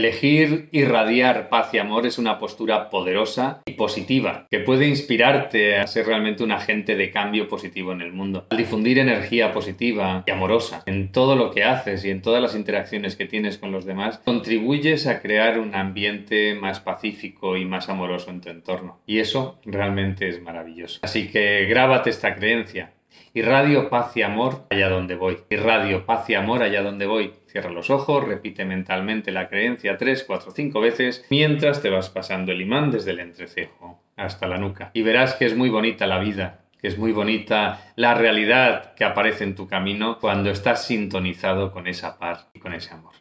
Elegir irradiar paz y amor es una postura poderosa y positiva que puede inspirarte a ser realmente un agente de cambio positivo en el mundo. Al difundir energía positiva y amorosa en todo lo que haces y en todas las interacciones que tienes con los demás, contribuyes a crear un ambiente más pacífico y más amoroso en tu entorno. Y eso realmente es maravilloso. Así que grábate esta creencia. Irradio paz y amor allá donde voy. Irradio paz y amor allá donde voy. Cierra los ojos, repite mentalmente la creencia 3, 4, 5 veces mientras te vas pasando el imán desde el entrecejo hasta la nuca. Y verás que es muy bonita la vida, que es muy bonita la realidad que aparece en tu camino cuando estás sintonizado con esa paz y con ese amor.